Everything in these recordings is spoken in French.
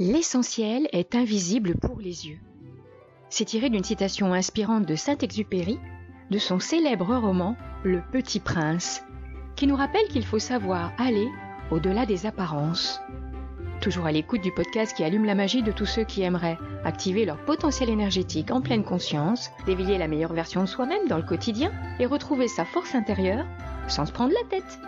L'essentiel est invisible pour les yeux. C'est tiré d'une citation inspirante de Saint-Exupéry de son célèbre roman Le Petit Prince, qui nous rappelle qu'il faut savoir aller au-delà des apparences. Toujours à l'écoute du podcast qui allume la magie de tous ceux qui aimeraient activer leur potentiel énergétique en pleine conscience, d'éveiller la meilleure version de soi-même dans le quotidien et retrouver sa force intérieure sans se prendre la tête.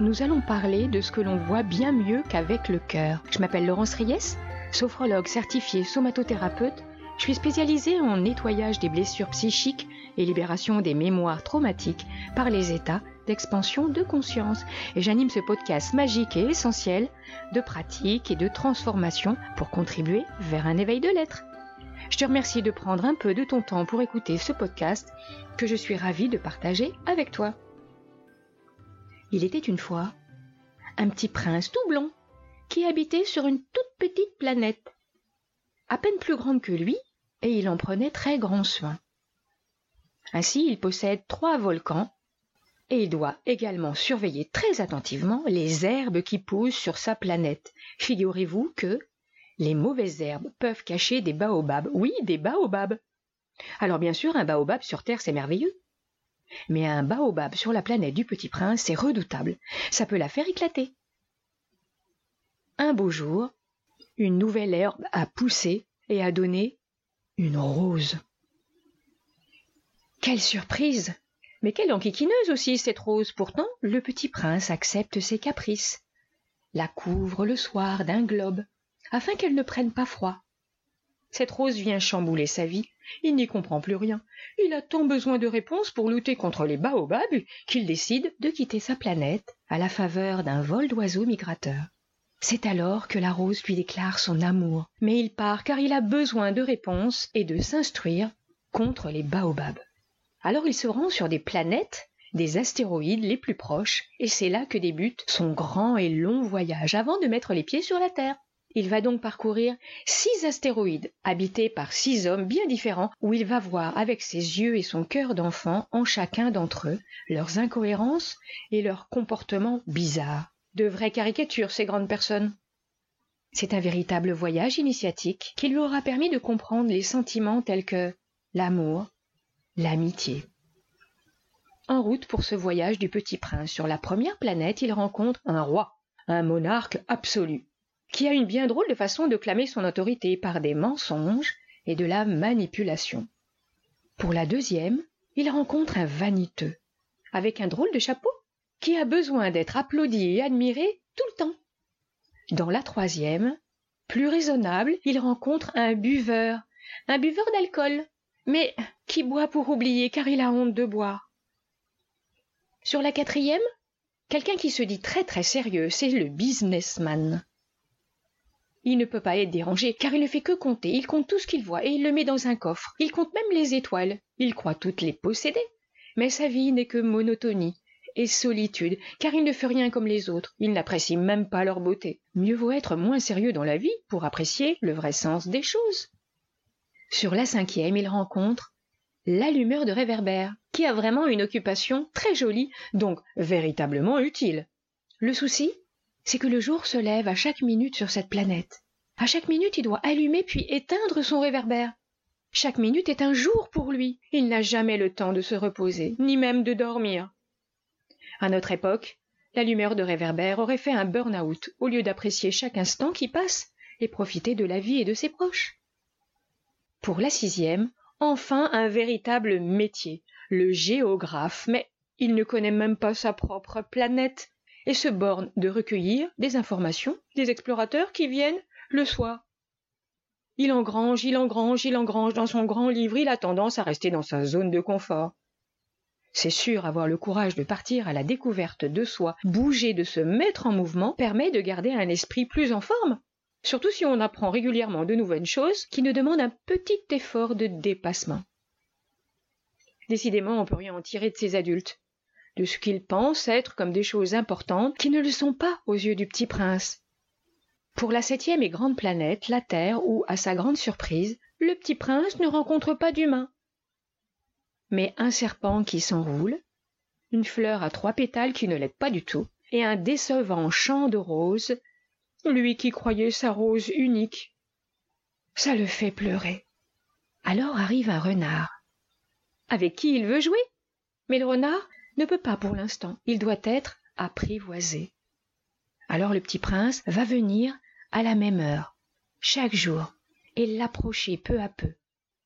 Nous allons parler de ce que l'on voit bien mieux qu'avec le cœur. Je m'appelle Laurence Ries, sophrologue certifiée somatothérapeute. Je suis spécialisée en nettoyage des blessures psychiques et libération des mémoires traumatiques par les états d'expansion de conscience. Et j'anime ce podcast magique et essentiel de pratique et de transformation pour contribuer vers un éveil de l'être. Je te remercie de prendre un peu de ton temps pour écouter ce podcast que je suis ravie de partager avec toi. Il était une fois un petit prince tout blond qui habitait sur une toute petite planète, à peine plus grande que lui, et il en prenait très grand soin. Ainsi, il possède trois volcans, et il doit également surveiller très attentivement les herbes qui poussent sur sa planète. Figurez-vous que les mauvaises herbes peuvent cacher des baobabs. Oui, des baobabs. Alors bien sûr, un baobab sur Terre, c'est merveilleux. Mais un baobab sur la planète du petit prince, c'est redoutable. Ça peut la faire éclater. Un beau jour, une nouvelle herbe a poussé et a donné une rose. Quelle surprise Mais quelle enquiquineuse aussi cette rose Pourtant, le petit prince accepte ses caprices, la couvre le soir d'un globe, afin qu'elle ne prenne pas froid. Cette rose vient chambouler sa vie. Il n'y comprend plus rien. Il a tant besoin de réponses pour lutter contre les baobabs qu'il décide de quitter sa planète à la faveur d'un vol d'oiseaux migrateurs. C'est alors que la rose lui déclare son amour, mais il part car il a besoin de réponses et de s'instruire contre les baobabs. Alors il se rend sur des planètes, des astéroïdes les plus proches, et c'est là que débute son grand et long voyage avant de mettre les pieds sur la Terre. Il va donc parcourir six astéroïdes habités par six hommes bien différents où il va voir avec ses yeux et son cœur d'enfant en chacun d'entre eux leurs incohérences et leurs comportements bizarres. De vraies caricatures, ces grandes personnes. C'est un véritable voyage initiatique qui lui aura permis de comprendre les sentiments tels que l'amour, l'amitié. En route pour ce voyage du petit prince sur la première planète, il rencontre un roi, un monarque absolu, qui a une bien drôle de façon de clamer son autorité par des mensonges et de la manipulation. Pour la deuxième, il rencontre un vaniteux, avec un drôle de chapeau, qui a besoin d'être applaudi et admiré tout le temps. Dans la troisième, plus raisonnable, il rencontre un buveur, un buveur d'alcool, mais qui boit pour oublier car il a honte de boire. Sur la quatrième, quelqu'un qui se dit très très sérieux, c'est le businessman. Il ne peut pas être dérangé, car il ne fait que compter, il compte tout ce qu'il voit, et il le met dans un coffre. Il compte même les étoiles. Il croit toutes les posséder. Mais sa vie n'est que monotonie et solitude, car il ne fait rien comme les autres. Il n'apprécie même pas leur beauté. Mieux vaut être moins sérieux dans la vie pour apprécier le vrai sens des choses. Sur la cinquième, il rencontre l'allumeur de réverbère, qui a vraiment une occupation très jolie, donc véritablement utile. Le souci, c'est que le jour se lève à chaque minute sur cette planète. À chaque minute, il doit allumer puis éteindre son réverbère. Chaque minute est un jour pour lui. Il n'a jamais le temps de se reposer, ni même de dormir. À notre époque, l'allumeur de réverbère aurait fait un burn-out au lieu d'apprécier chaque instant qui passe et profiter de la vie et de ses proches. Pour la sixième, enfin un véritable métier, le géographe, mais il ne connaît même pas sa propre planète et se borne de recueillir des informations des explorateurs qui viennent le soir. Il engrange, il engrange, il engrange dans son grand livre, il a tendance à rester dans sa zone de confort. C'est sûr, avoir le courage de partir à la découverte de soi, bouger, de se mettre en mouvement, permet de garder un esprit plus en forme. Surtout si on apprend régulièrement de nouvelles choses qui ne demandent un petit effort de dépassement. Décidément, on peut rien en tirer de ces adultes de ce qu'ils pensent être comme des choses importantes qui ne le sont pas aux yeux du petit prince. Pour la septième et grande planète, la Terre, où, à sa grande surprise, le petit prince ne rencontre pas d'humain. Mais un serpent qui s'enroule, une fleur à trois pétales qui ne l'aide pas du tout, et un décevant champ de roses, lui qui croyait sa rose unique Ça le fait pleurer. Alors arrive un renard, avec qui il veut jouer? Mais le renard ne peut pas pour l'instant, il doit être apprivoisé. Alors le petit prince va venir à la même heure, chaque jour, et l'approcher peu à peu,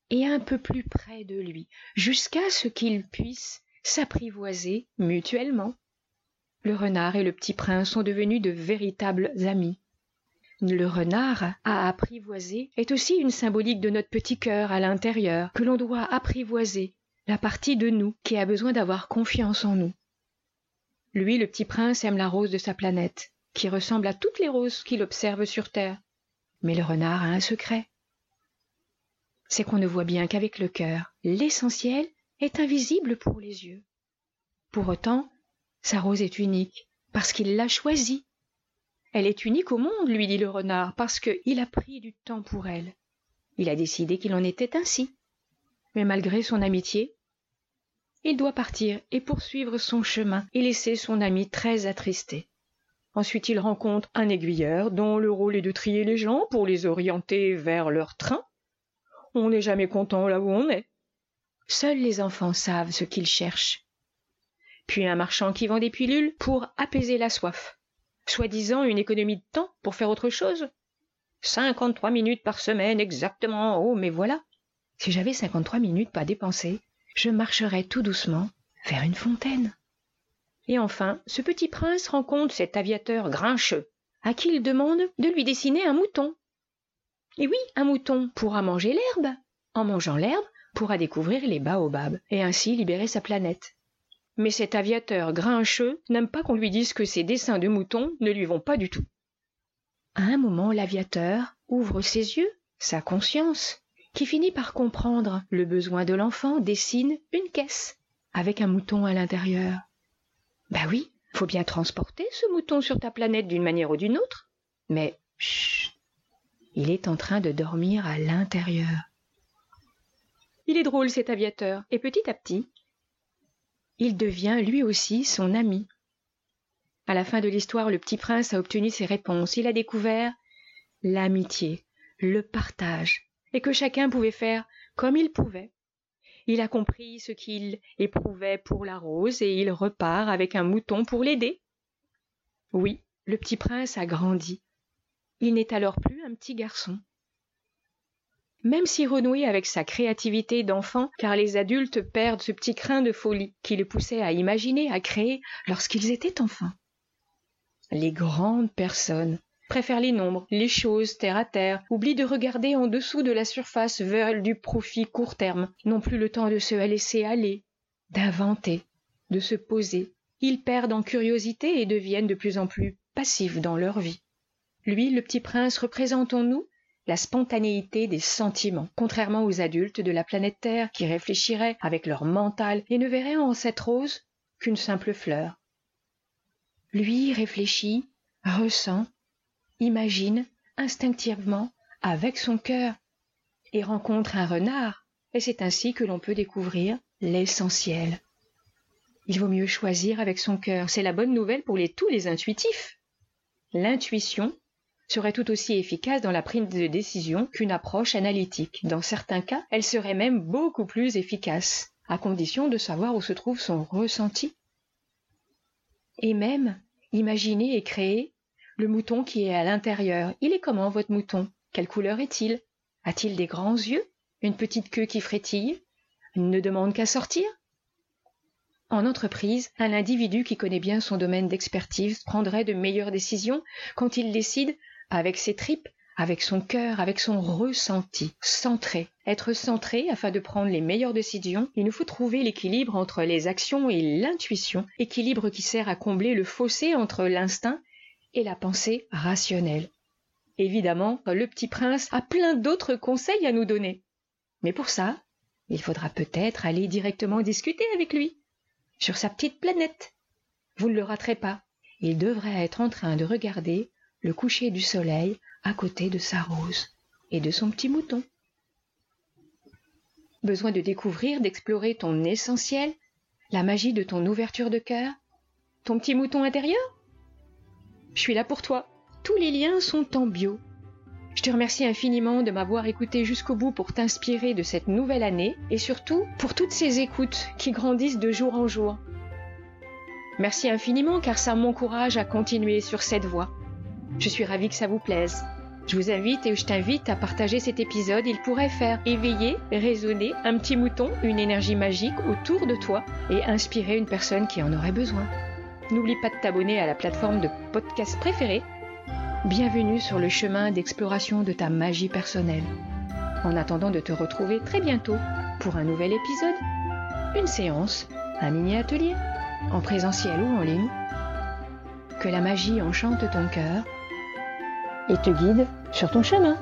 et un peu plus près de lui, jusqu'à ce qu'ils puissent s'apprivoiser mutuellement. Le renard et le petit prince sont devenus de véritables amis. Le renard à apprivoiser est aussi une symbolique de notre petit cœur à l'intérieur, que l'on doit apprivoiser, la partie de nous qui a besoin d'avoir confiance en nous. Lui, le petit prince, aime la rose de sa planète, qui ressemble à toutes les roses qu'il observe sur Terre. Mais le renard a un secret. C'est qu'on ne voit bien qu'avec le cœur. L'essentiel est invisible pour les yeux. Pour autant, sa rose est unique, parce qu'il l'a choisie, elle est unique au monde, lui dit le renard, parce qu'il a pris du temps pour elle. Il a décidé qu'il en était ainsi. Mais malgré son amitié, il doit partir et poursuivre son chemin et laisser son ami très attristé. Ensuite il rencontre un aiguilleur dont le rôle est de trier les gens pour les orienter vers leur train. On n'est jamais content là où on est. Seuls les enfants savent ce qu'ils cherchent. Puis un marchand qui vend des pilules pour apaiser la soif soi-disant une économie de temps pour faire autre chose. Cinquante-trois minutes par semaine exactement. Oh, mais voilà. Si j'avais cinquante-trois minutes pas dépensées, je marcherais tout doucement vers une fontaine. Et enfin, ce petit prince rencontre cet aviateur grincheux, à qui il demande de lui dessiner un mouton. Et oui, un mouton pourra manger l'herbe. En mangeant l'herbe, pourra découvrir les baobabs et ainsi libérer sa planète mais cet aviateur grincheux n'aime pas qu'on lui dise que ses dessins de moutons ne lui vont pas du tout. À un moment, l'aviateur ouvre ses yeux, sa conscience, qui finit par comprendre le besoin de l'enfant, dessine une caisse avec un mouton à l'intérieur. Bah oui, faut bien transporter ce mouton sur ta planète d'une manière ou d'une autre. Mais il est en train de dormir à l'intérieur. Il est drôle cet aviateur, et petit à petit, il devient lui aussi son ami. À la fin de l'histoire, le petit prince a obtenu ses réponses. Il a découvert l'amitié, le partage, et que chacun pouvait faire comme il pouvait. Il a compris ce qu'il éprouvait pour la rose et il repart avec un mouton pour l'aider. Oui, le petit prince a grandi. Il n'est alors plus un petit garçon même si renouer avec sa créativité d'enfant, car les adultes perdent ce petit crin de folie qui les poussait à imaginer, à créer lorsqu'ils étaient enfants. Les grandes personnes préfèrent les nombres, les choses terre à terre, oublient de regarder en dessous de la surface, veulent du profit court terme, n'ont plus le temps de se laisser aller, d'inventer, de se poser. Ils perdent en curiosité et deviennent de plus en plus passifs dans leur vie. Lui, le petit prince, représente en nous la spontanéité des sentiments, contrairement aux adultes de la planète Terre qui réfléchiraient avec leur mental et ne verraient en cette rose qu'une simple fleur. Lui réfléchit, ressent, imagine instinctivement avec son cœur et rencontre un renard, et c'est ainsi que l'on peut découvrir l'essentiel. Il vaut mieux choisir avec son cœur, c'est la bonne nouvelle pour les, tous les intuitifs. L'intuition serait tout aussi efficace dans la prise de décision qu'une approche analytique. Dans certains cas, elle serait même beaucoup plus efficace, à condition de savoir où se trouve son ressenti. Et même, imaginez et créer le mouton qui est à l'intérieur. Il est comment votre mouton? Quelle couleur est-il? A-t-il des grands yeux? Une petite queue qui frétille? Il ne demande qu'à sortir? En entreprise, un individu qui connaît bien son domaine d'expertise prendrait de meilleures décisions quand il décide avec ses tripes, avec son cœur, avec son ressenti, centré. Être centré afin de prendre les meilleures décisions, il nous faut trouver l'équilibre entre les actions et l'intuition, équilibre qui sert à combler le fossé entre l'instinct et la pensée rationnelle. Évidemment, le petit prince a plein d'autres conseils à nous donner. Mais pour ça, il faudra peut-être aller directement discuter avec lui, sur sa petite planète. Vous ne le raterez pas. Il devrait être en train de regarder le coucher du soleil à côté de sa rose et de son petit mouton. Besoin de découvrir, d'explorer ton essentiel, la magie de ton ouverture de cœur, ton petit mouton intérieur? Je suis là pour toi. Tous les liens sont en bio. Je te remercie infiniment de m'avoir écouté jusqu'au bout pour t'inspirer de cette nouvelle année et surtout pour toutes ces écoutes qui grandissent de jour en jour. Merci infiniment car ça m'encourage à continuer sur cette voie. Je suis ravie que ça vous plaise. Je vous invite et je t'invite à partager cet épisode. Il pourrait faire éveiller, résonner un petit mouton, une énergie magique autour de toi et inspirer une personne qui en aurait besoin. N'oublie pas de t'abonner à la plateforme de podcast préférée Bienvenue sur le chemin d'exploration de ta magie personnelle. En attendant de te retrouver très bientôt pour un nouvel épisode, une séance, un mini-atelier, en présentiel ou en ligne, que la magie enchante ton cœur et te guide sur ton chemin.